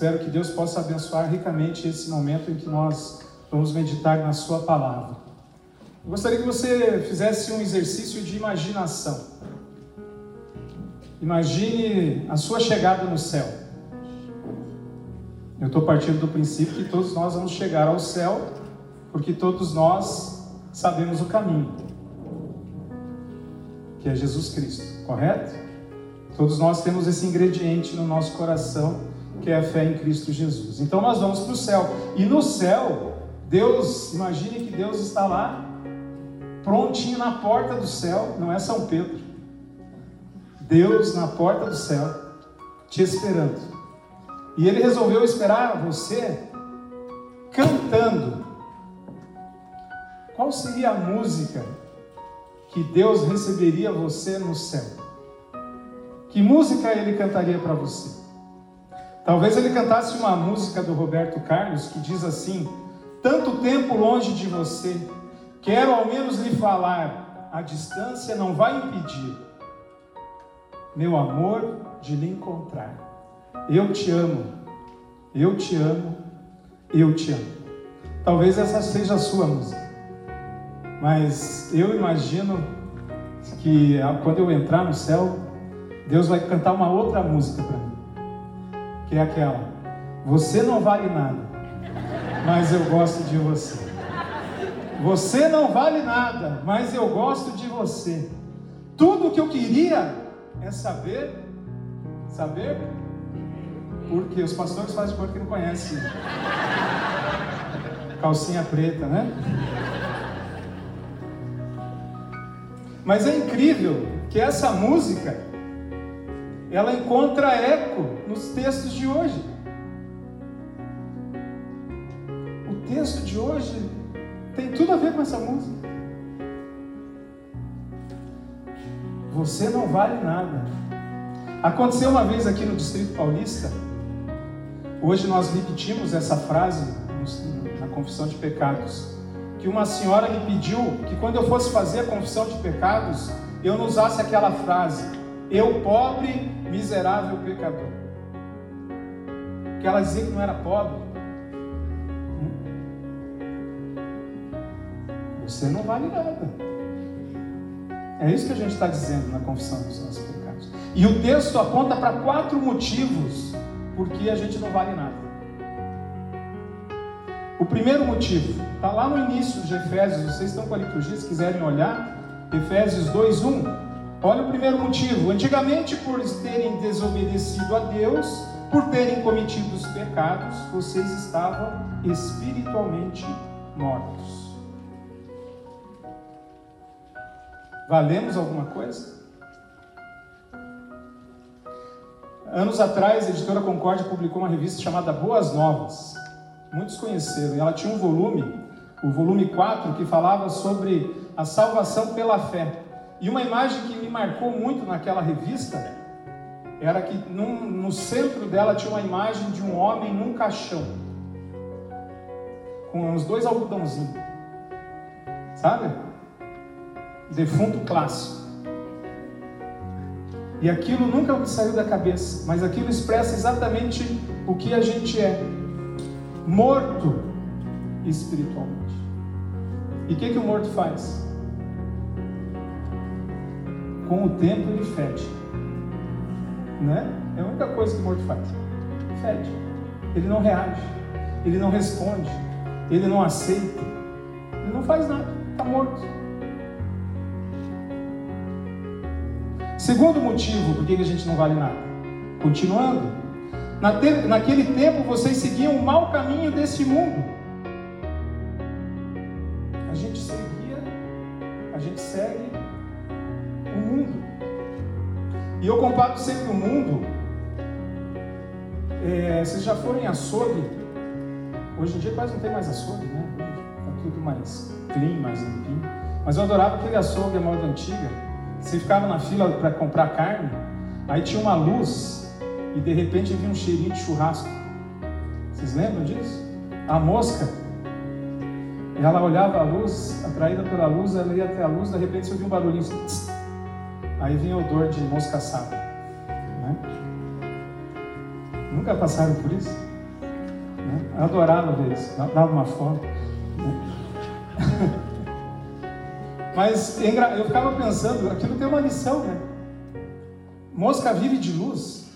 espero que Deus possa abençoar ricamente esse momento em que nós vamos meditar na Sua palavra. Eu gostaria que você fizesse um exercício de imaginação. Imagine a sua chegada no céu. Eu estou partindo do princípio que todos nós vamos chegar ao céu, porque todos nós sabemos o caminho, que é Jesus Cristo, correto? Todos nós temos esse ingrediente no nosso coração, que é a fé em Cristo Jesus. Então nós vamos para o céu. E no céu, Deus, imagine que Deus está lá, prontinho na porta do céu, não é São Pedro. Deus na porta do céu, te esperando. E ele resolveu esperar você cantando. Qual seria a música que Deus receberia você no céu? Que música ele cantaria para você? Talvez ele cantasse uma música do Roberto Carlos que diz assim: Tanto tempo longe de você, quero ao menos lhe falar, a distância não vai impedir meu amor de lhe encontrar. Eu te amo, eu te amo, eu te amo. Talvez essa seja a sua música, mas eu imagino que quando eu entrar no céu, Deus vai cantar uma outra música para que é aquela: Você não vale nada, mas eu gosto de você. Você não vale nada, mas eu gosto de você. Tudo que eu queria é saber, saber, porque os pastores fazem conta que não conhecem. Calcinha preta, né? Mas é incrível que essa música ela encontra eco nos textos de hoje. O texto de hoje tem tudo a ver com essa música. Você não vale nada. Aconteceu uma vez aqui no Distrito Paulista. Hoje nós repetimos essa frase na confissão de pecados. Que uma senhora me pediu que quando eu fosse fazer a confissão de pecados, eu não usasse aquela frase, eu pobre, miserável pecador. Que ela dizia que não era pobre. Você não vale nada. É isso que a gente está dizendo na confissão dos nossos pecados. E o texto aponta para quatro motivos por que a gente não vale nada. O primeiro motivo está lá no início de Efésios. Vocês estão com a liturgia, se quiserem olhar, Efésios 2:1. Olha o primeiro motivo. Antigamente, por terem desobedecido a Deus, por terem cometido os pecados, vocês estavam espiritualmente mortos. Valemos alguma coisa? Anos atrás, a editora Concórdia publicou uma revista chamada Boas Novas. Muitos conheceram. E ela tinha um volume, o volume 4, que falava sobre a salvação pela fé. E uma imagem que me marcou muito naquela revista era que num, no centro dela tinha uma imagem de um homem num caixão, com uns dois algodãozinhos. Sabe? defunto clássico. E aquilo nunca me saiu da cabeça, mas aquilo expressa exatamente o que a gente é: morto espiritualmente. E o que, que o morto faz? Com o tempo ele fede. Né? É a única coisa que o morto faz. Fede. Ele não reage, ele não responde, ele não aceita, ele não faz nada, está morto. Segundo motivo por que a gente não vale nada. Continuando. naquele tempo vocês seguiam o mau caminho desse mundo. A gente seguia, a gente segue. E eu comparo sempre o mundo. É, vocês já foram em açougue? Hoje em dia quase não tem mais açougue, né? Está tudo mais clean, mais limpinho. Mas eu adorava aquele açougue a moda antiga você ficava na fila para comprar carne, aí tinha uma luz e de repente vinha um cheirinho de churrasco. Vocês lembram disso? A mosca, ela olhava a luz, atraída pela luz, ela ia até a luz, de repente você ouvia um barulhinho. Tss, aí vinha o odor de mosca assada. Né? Nunca passaram por isso? Né? Adorava ver isso, dava uma fome. Né? Mas eu ficava pensando, aquilo tem uma lição, né? Mosca vive de luz.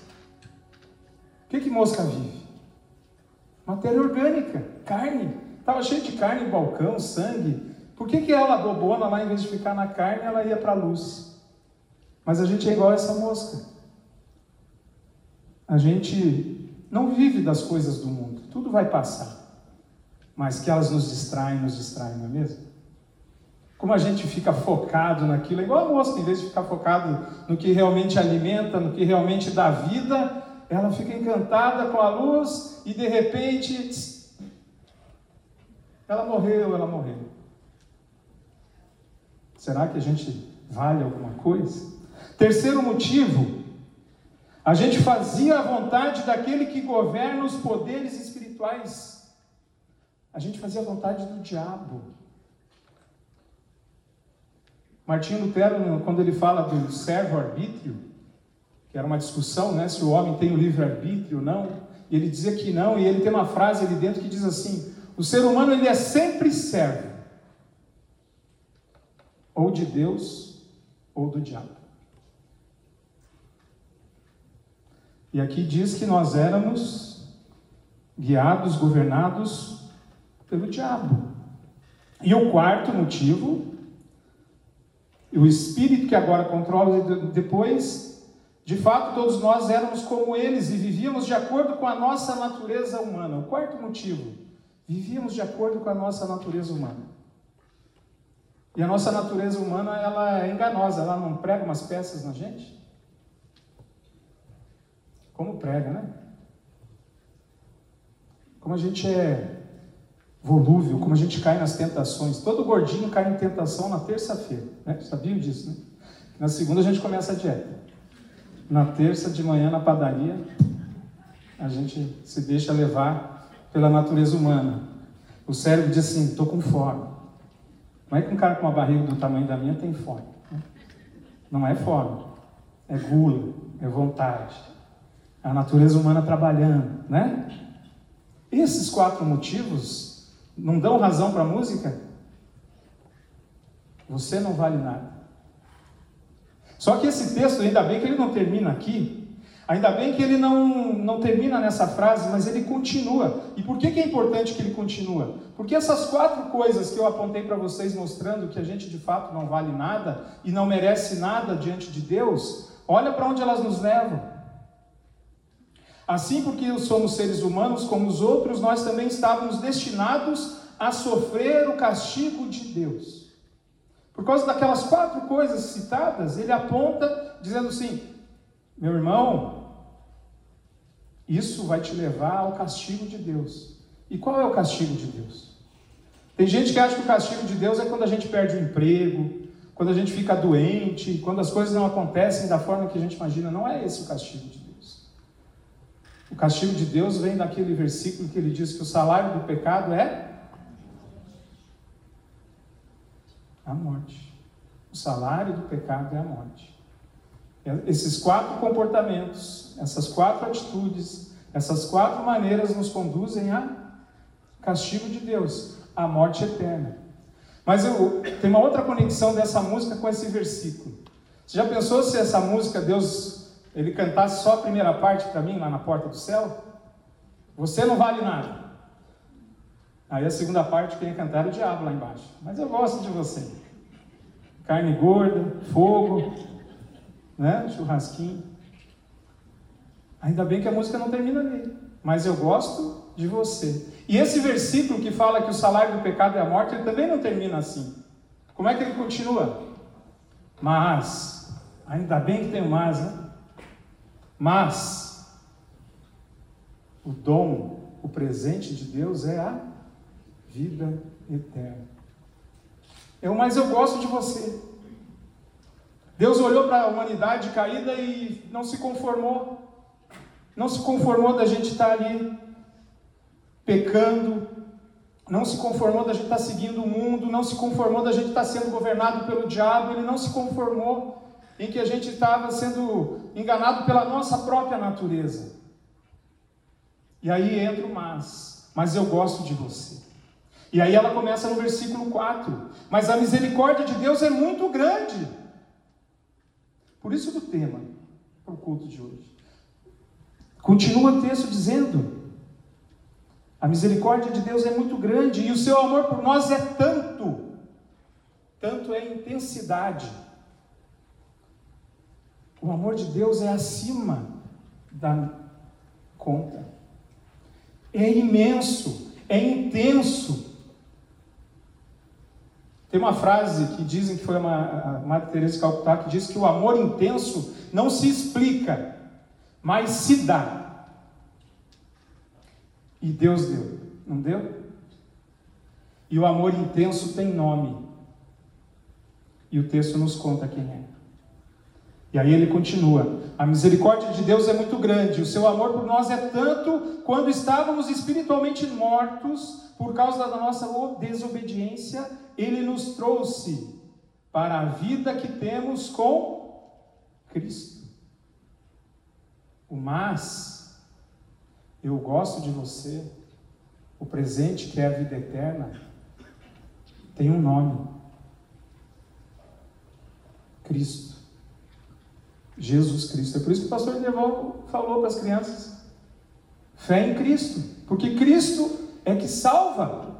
O que, que mosca vive? Matéria orgânica, carne. Estava cheio de carne balcão, sangue. Por que, que ela, bobona, lá, em vez de ficar na carne, ela ia para a luz? Mas a gente é igual a essa mosca. A gente não vive das coisas do mundo. Tudo vai passar. Mas que elas nos distraem, nos distraem, não é mesmo? Como a gente fica focado naquilo, é igual a mosca, em vez de ficar focado no que realmente alimenta, no que realmente dá vida, ela fica encantada com a luz e de repente ela morreu, ela morreu. Será que a gente vale alguma coisa? Terceiro motivo, a gente fazia a vontade daquele que governa os poderes espirituais. A gente fazia a vontade do diabo. Martinho Lutero, quando ele fala do servo-arbítrio, que era uma discussão, né, se o homem tem o livre-arbítrio ou não, e ele dizia que não, e ele tem uma frase ali dentro que diz assim: o ser humano ele é sempre servo, ou de Deus ou do diabo. E aqui diz que nós éramos guiados, governados pelo diabo. E o quarto motivo, o espírito que agora controla depois, de fato todos nós éramos como eles e vivíamos de acordo com a nossa natureza humana. O quarto motivo, vivíamos de acordo com a nossa natureza humana. E a nossa natureza humana, ela é enganosa, ela não prega umas peças na gente? Como prega, né? Como a gente é volúvel, como a gente cai nas tentações. Todo gordinho cai em tentação na terça-feira, né? Sabiam disso, né? Na segunda a gente começa a dieta. Na terça de manhã na padaria, a gente se deixa levar pela natureza humana. O cérebro diz assim: estou com fome. Não é que um cara com uma barriga do tamanho da minha tem fome. Né? Não é fome, é gula, é vontade. A natureza humana trabalhando, né? Esses quatro motivos não dão razão para a música? Você não vale nada. Só que esse texto, ainda bem que ele não termina aqui, Ainda bem que ele não, não termina nessa frase, mas ele continua. E por que, que é importante que ele continua? Porque essas quatro coisas que eu apontei para vocês, mostrando que a gente de fato não vale nada e não merece nada diante de Deus, olha para onde elas nos levam. Assim, porque somos seres humanos como os outros, nós também estávamos destinados a sofrer o castigo de Deus. Por causa daquelas quatro coisas citadas, ele aponta dizendo assim: meu irmão, isso vai te levar ao castigo de Deus. E qual é o castigo de Deus? Tem gente que acha que o castigo de Deus é quando a gente perde o emprego, quando a gente fica doente, quando as coisas não acontecem da forma que a gente imagina. Não é esse o castigo de Deus. O castigo de Deus vem daquele versículo que ele diz que o salário do pecado é a morte. O salário do pecado é a morte. Esses quatro comportamentos, essas quatro atitudes, essas quatro maneiras nos conduzem a castigo de Deus, a morte eterna. Mas eu tem uma outra conexão dessa música com esse versículo. Você já pensou se essa música Deus ele cantasse só a primeira parte para mim lá na porta do céu? Você não vale nada. Aí a segunda parte quem ia cantar era o diabo lá embaixo. Mas eu gosto de você. Carne gorda, fogo, né? Churrasquinho. Ainda bem que a música não termina ali. Mas eu gosto de você. E esse versículo que fala que o salário do pecado é a morte, ele também não termina assim. Como é que ele continua? Mas, ainda bem que tem o mas, né? Mas, o dom, o presente de Deus é a vida eterna. Eu, mas eu gosto de você. Deus olhou para a humanidade caída e não se conformou. Não se conformou da gente estar ali pecando, não se conformou da gente estar seguindo o mundo, não se conformou da gente estar sendo governado pelo diabo, ele não se conformou em que a gente estava sendo enganado pela nossa própria natureza. E aí entra o mas. Mas eu gosto de você. E aí ela começa no versículo 4. Mas a misericórdia de Deus é muito grande. Por isso do tema para o culto de hoje. Continua o texto dizendo: a misericórdia de Deus é muito grande e o seu amor por nós é tanto, tanto é intensidade. O amor de Deus é acima da conta, é imenso, é intenso. Tem uma frase que dizem que foi uma, a Madre Teresa Calcutá que diz que o amor intenso não se explica, mas se dá. E Deus deu, não deu? E o amor intenso tem nome. E o texto nos conta quem é. E aí ele continua: A misericórdia de Deus é muito grande, o seu amor por nós é tanto quando estávamos espiritualmente mortos por causa da nossa desobediência, ele nos trouxe para a vida que temos com Cristo. O mas, eu gosto de você, o presente que é a vida eterna, tem um nome: Cristo. Jesus Cristo. É por isso que o pastor Deval falou para as crianças: fé em Cristo, porque Cristo é que salva.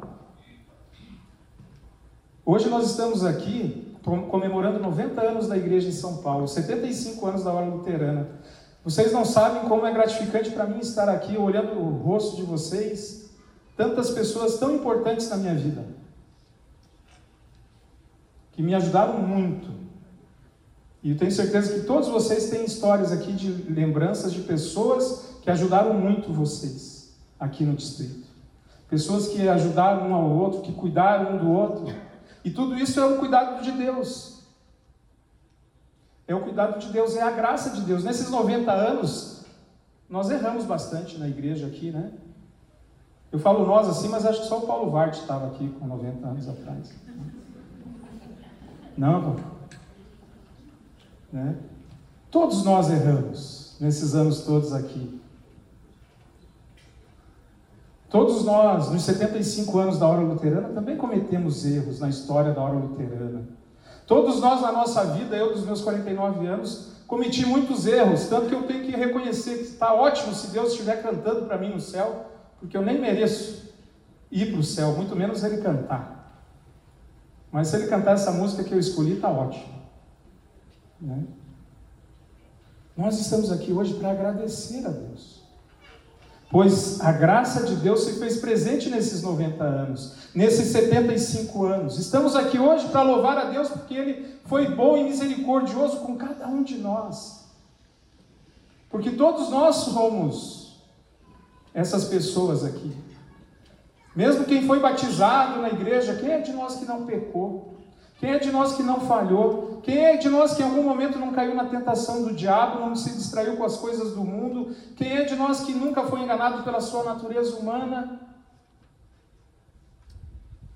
Hoje nós estamos aqui comemorando 90 anos da igreja em São Paulo, 75 anos da hora luterana. Vocês não sabem como é gratificante para mim estar aqui olhando o rosto de vocês, tantas pessoas tão importantes na minha vida, que me ajudaram muito e tenho certeza que todos vocês têm histórias aqui de lembranças de pessoas que ajudaram muito vocês aqui no distrito. Pessoas que ajudaram um ao outro, que cuidaram um do outro. E tudo isso é o cuidado de Deus. É o cuidado de Deus, é a graça de Deus. Nesses 90 anos, nós erramos bastante na igreja aqui, né? Eu falo nós assim, mas acho que só o Paulo Varte estava aqui com 90 anos atrás. Não, né? Todos nós erramos nesses anos todos aqui. Todos nós, nos 75 anos da hora luterana, também cometemos erros na história da hora luterana. Todos nós na nossa vida, eu dos meus 49 anos, cometi muitos erros, tanto que eu tenho que reconhecer que está ótimo se Deus estiver cantando para mim no céu, porque eu nem mereço ir para o céu, muito menos ele cantar. Mas se ele cantar essa música que eu escolhi, está ótimo. Né? Nós estamos aqui hoje para agradecer a Deus. Pois a graça de Deus se fez presente nesses 90 anos, nesses 75 anos. Estamos aqui hoje para louvar a Deus porque Ele foi bom e misericordioso com cada um de nós. Porque todos nós somos essas pessoas aqui. Mesmo quem foi batizado na igreja, quem é de nós que não pecou? Quem é de nós que não falhou? Quem é de nós que em algum momento não caiu na tentação do diabo, não se distraiu com as coisas do mundo? Quem é de nós que nunca foi enganado pela sua natureza humana?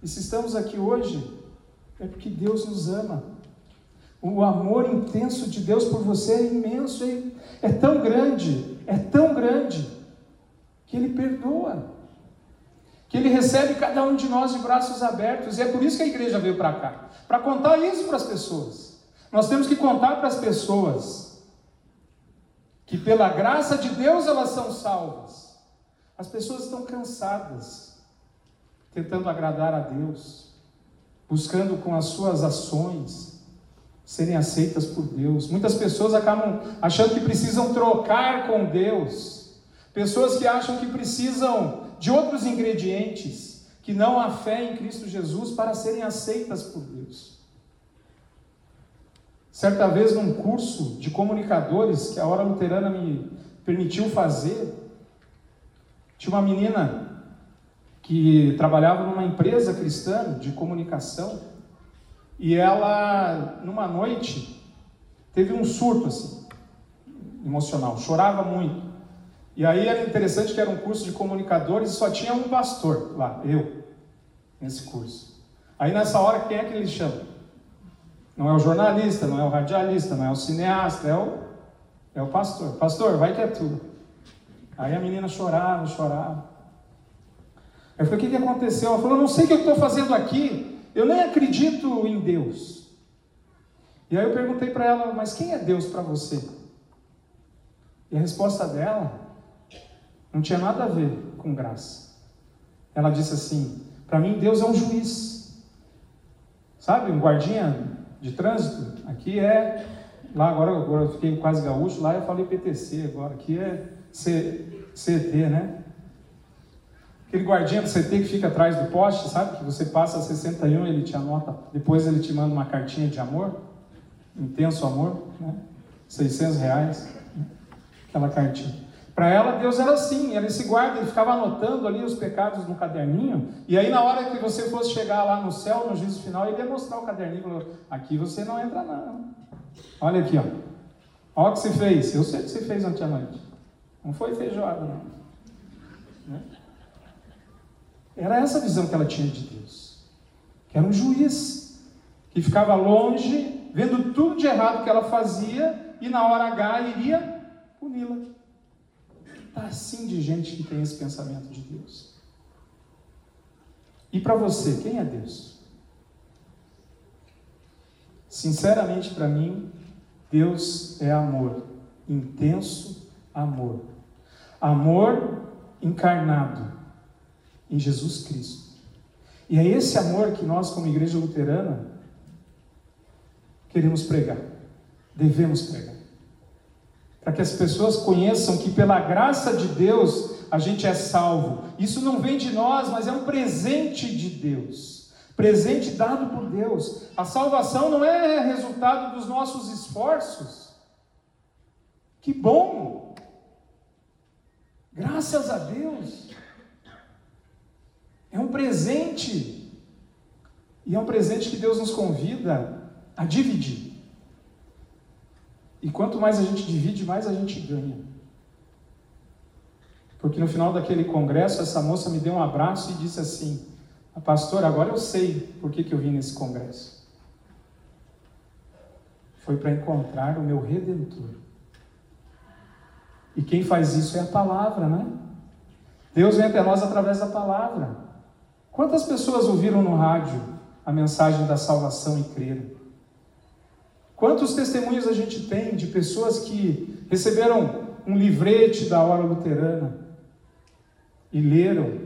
E se estamos aqui hoje, é porque Deus nos ama. O amor intenso de Deus por você é imenso, é, é tão grande, é tão grande, que Ele perdoa que Ele recebe cada um de nós de braços abertos, e é por isso que a igreja veio para cá para contar isso para as pessoas. Nós temos que contar para as pessoas que, pela graça de Deus, elas são salvas. As pessoas estão cansadas, tentando agradar a Deus, buscando com as suas ações serem aceitas por Deus. Muitas pessoas acabam achando que precisam trocar com Deus. Pessoas que acham que precisam de outros ingredientes que não há fé em Cristo Jesus para serem aceitas por Deus. Certa vez, num curso de comunicadores que a Hora Luterana me permitiu fazer, tinha uma menina que trabalhava numa empresa cristã de comunicação e ela, numa noite, teve um surto assim, emocional, chorava muito. E aí era interessante que era um curso de comunicadores e só tinha um pastor lá, eu, nesse curso. Aí nessa hora, quem é que ele chama? Não é o jornalista, não é o radialista, não é o cineasta, é o, é o pastor. Pastor, vai que é tudo. Aí a menina chorava, chorava. Eu falei, o que, que aconteceu? Ela falou, não sei o que eu estou fazendo aqui, eu nem acredito em Deus. E aí eu perguntei para ela, mas quem é Deus para você? E a resposta dela não tinha nada a ver com graça. Ela disse assim: para mim, Deus é um juiz. Sabe, um guardinha de trânsito? Aqui é. Lá agora, agora eu fiquei quase gaúcho, lá eu falei PTC agora. Aqui é C, CT, né? Aquele guardinha do CT que fica atrás do poste, sabe? Que você passa 61, ele te anota, depois ele te manda uma cartinha de amor, intenso amor, né? 600 reais, né? aquela cartinha. Para ela, Deus era assim, era esse guarda, ele ficava anotando ali os pecados no caderninho, e aí na hora que você fosse chegar lá no céu, no juízo final, ele ia mostrar o caderninho e falou, aqui você não entra não. Olha aqui, ó. Olha o que você fez. Eu sei o que você fez ontem à noite. Não foi feijoada, não. Né? Era essa a visão que ela tinha de Deus. Que era um juiz que ficava longe, vendo tudo de errado que ela fazia e na hora H iria puni-la. Assim de gente que tem esse pensamento de Deus. E para você, quem é Deus? Sinceramente, para mim, Deus é amor, intenso amor. Amor encarnado em Jesus Cristo. E é esse amor que nós, como igreja luterana, queremos pregar, devemos pregar. Para que as pessoas conheçam que, pela graça de Deus, a gente é salvo. Isso não vem de nós, mas é um presente de Deus. Presente dado por Deus. A salvação não é resultado dos nossos esforços. Que bom! Graças a Deus. É um presente. E é um presente que Deus nos convida a dividir. E quanto mais a gente divide, mais a gente ganha. Porque no final daquele congresso, essa moça me deu um abraço e disse assim: Pastor, agora eu sei por que, que eu vim nesse congresso. Foi para encontrar o meu redentor. E quem faz isso é a palavra, né? Deus vem até nós através da palavra. Quantas pessoas ouviram no rádio a mensagem da salvação e creram? Quantos testemunhos a gente tem de pessoas que receberam um livrete da hora luterana e leram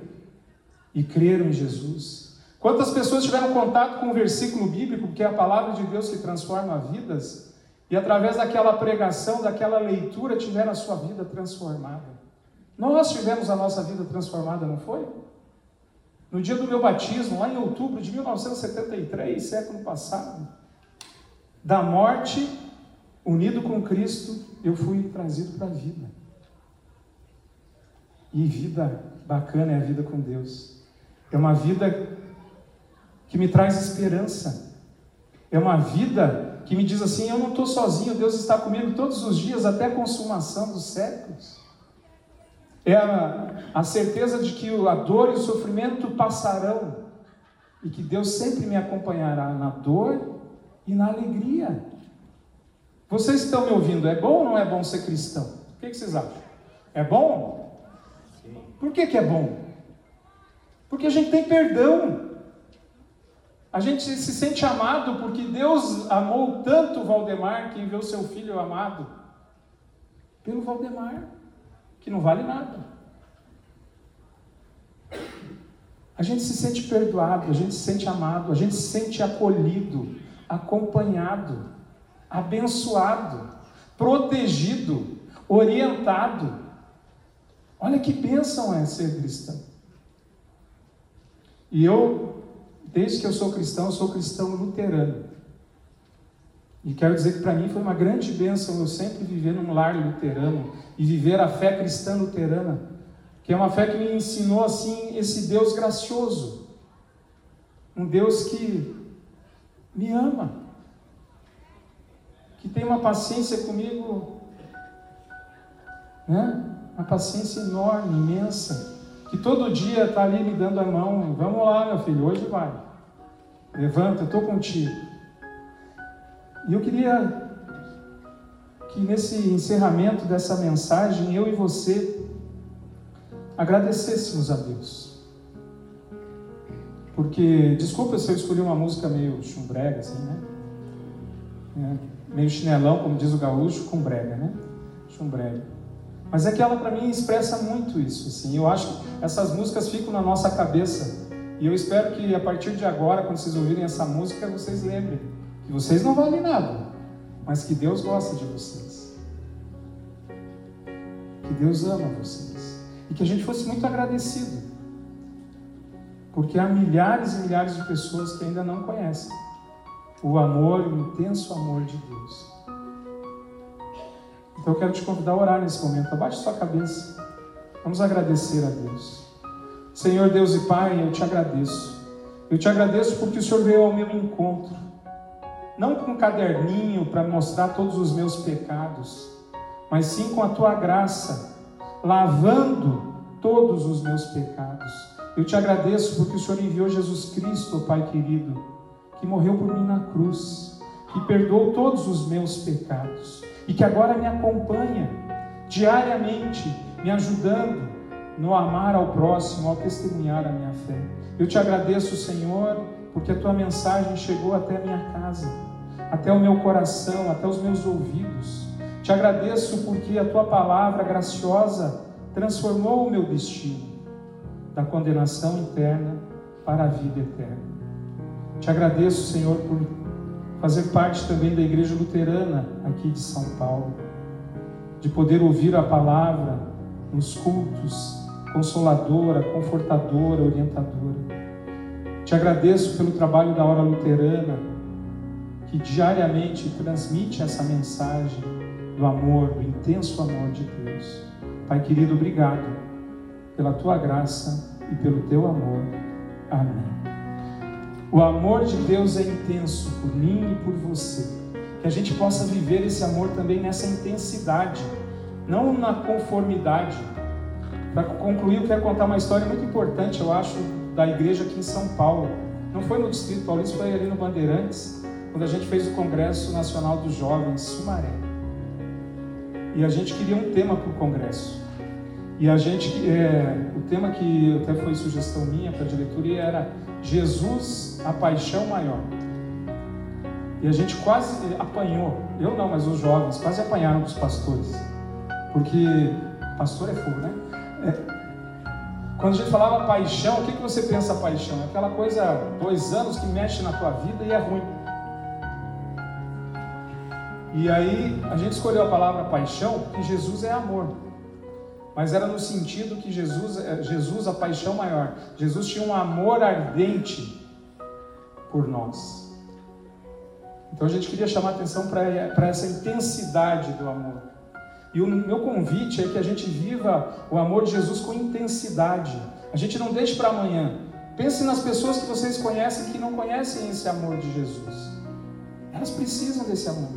e creram em Jesus? Quantas pessoas tiveram contato com o versículo bíblico, que é a palavra de Deus que transforma vidas, e através daquela pregação, daquela leitura, tiveram a sua vida transformada? Nós tivemos a nossa vida transformada, não foi? No dia do meu batismo, lá em outubro de 1973, século passado, da morte, unido com Cristo, eu fui trazido para a vida. E vida bacana é a vida com Deus. É uma vida que me traz esperança. É uma vida que me diz assim: eu não estou sozinho, Deus está comigo todos os dias até a consumação dos séculos. É a, a certeza de que a dor e o sofrimento passarão e que Deus sempre me acompanhará na dor e na alegria. Vocês estão me ouvindo? É bom ou não é bom ser cristão? O que, vocês acham? É bom? Por que, que é bom? Porque a gente tem perdão. A gente se sente amado porque Deus amou tanto Valdemar que enviou seu filho amado pelo Valdemar que não vale nada. A gente se sente perdoado, a gente se sente amado, a gente se sente acolhido, acompanhado, abençoado, protegido, orientado. Olha que bênção é ser cristão. E eu, desde que eu sou cristão, eu sou cristão luterano. E quero dizer que para mim foi uma grande bênção eu sempre viver num lar luterano e viver a fé cristã luterana, que é uma fé que me ensinou assim esse Deus gracioso, um Deus que me ama, que tem uma paciência comigo, né? Uma paciência enorme, imensa, que todo dia está ali me dando a mão. Vamos lá, meu filho, hoje vai. Levanta, estou contigo. E eu queria que nesse encerramento dessa mensagem, eu e você agradecêssemos a Deus. Porque, desculpa se eu escolhi uma música meio chumbrega, assim, né? É, meio chinelão, como diz o gaúcho, com brega, né? Chumbrega. Mas é que ela, para mim, expressa muito isso, assim. Eu acho que essas músicas ficam na nossa cabeça. E eu espero que, a partir de agora, quando vocês ouvirem essa música, vocês lembrem que vocês não valem nada, mas que Deus gosta de vocês. Que Deus ama vocês. E que a gente fosse muito agradecido. Porque há milhares e milhares de pessoas que ainda não conhecem o amor, o intenso amor de Deus. Então eu quero te convidar a orar nesse momento. Abaixe sua cabeça. Vamos agradecer a Deus. Senhor Deus e Pai, eu te agradeço. Eu te agradeço porque o Senhor veio ao meu encontro. Não com um caderninho para mostrar todos os meus pecados, mas sim com a tua graça, lavando todos os meus pecados. Eu te agradeço porque o Senhor enviou Jesus Cristo, Pai querido, que morreu por mim na cruz, que perdoou todos os meus pecados e que agora me acompanha diariamente, me ajudando no amar ao próximo, ao testemunhar a minha fé. Eu te agradeço, Senhor, porque a tua mensagem chegou até a minha casa, até o meu coração, até os meus ouvidos. Te agradeço porque a tua palavra graciosa transformou o meu destino da condenação interna para a vida eterna. Te agradeço, Senhor, por fazer parte também da Igreja Luterana aqui de São Paulo, de poder ouvir a palavra nos cultos, consoladora, confortadora, orientadora. Te agradeço pelo trabalho da Hora Luterana, que diariamente transmite essa mensagem do amor, do intenso amor de Deus. Pai querido, obrigado pela tua graça e pelo teu amor. Amém. O amor de Deus é intenso por mim e por você. Que a gente possa viver esse amor também nessa intensidade, não na conformidade. Para concluir, eu quero contar uma história muito importante, eu acho, da igreja aqui em São Paulo. Não foi no Distrito Paulista, foi ali no Bandeirantes, quando a gente fez o Congresso Nacional dos Jovens Sumaré. E a gente queria um tema para o congresso. E a gente, é, o tema que até foi sugestão minha para a diretoria era Jesus, a paixão maior. E a gente quase apanhou, eu não, mas os jovens quase apanharam dos pastores, porque pastor é fogo, né? É, quando a gente falava paixão, o que, que você pensa paixão? É aquela coisa, dois anos que mexe na tua vida e é ruim. E aí a gente escolheu a palavra paixão porque Jesus é amor mas era no sentido que Jesus, eh, Jesus, a paixão maior, Jesus tinha um amor ardente por nós. Então a gente queria chamar atenção para essa intensidade do amor. E o meu convite é que a gente viva o amor de Jesus com intensidade. A gente não deixe para amanhã. Pense nas pessoas que vocês conhecem que não conhecem esse amor de Jesus. Elas precisam desse amor.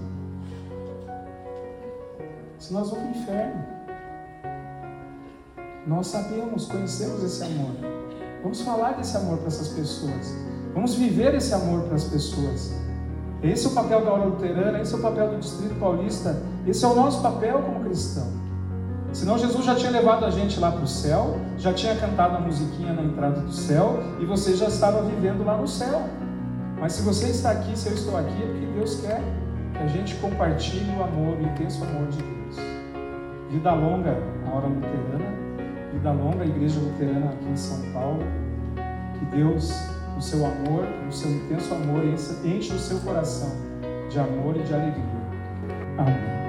Senão nós vamos para o inferno. Nós sabemos, conhecemos esse amor. Vamos falar desse amor para essas pessoas. Vamos viver esse amor para as pessoas. Esse é o papel da hora luterana, esse é o papel do Distrito Paulista, esse é o nosso papel como cristão. Senão Jesus já tinha levado a gente lá para o céu, já tinha cantado a musiquinha na entrada do céu e você já estava vivendo lá no céu. Mas se você está aqui, se eu estou aqui, é porque Deus quer que a gente compartilhe o amor, o intenso amor de Deus. Vida longa, a hora luterana, vida longa, Igreja Luterana aqui em São Paulo. Que Deus, o seu amor, o seu intenso amor, enche o seu coração de amor e de alegria. Amém.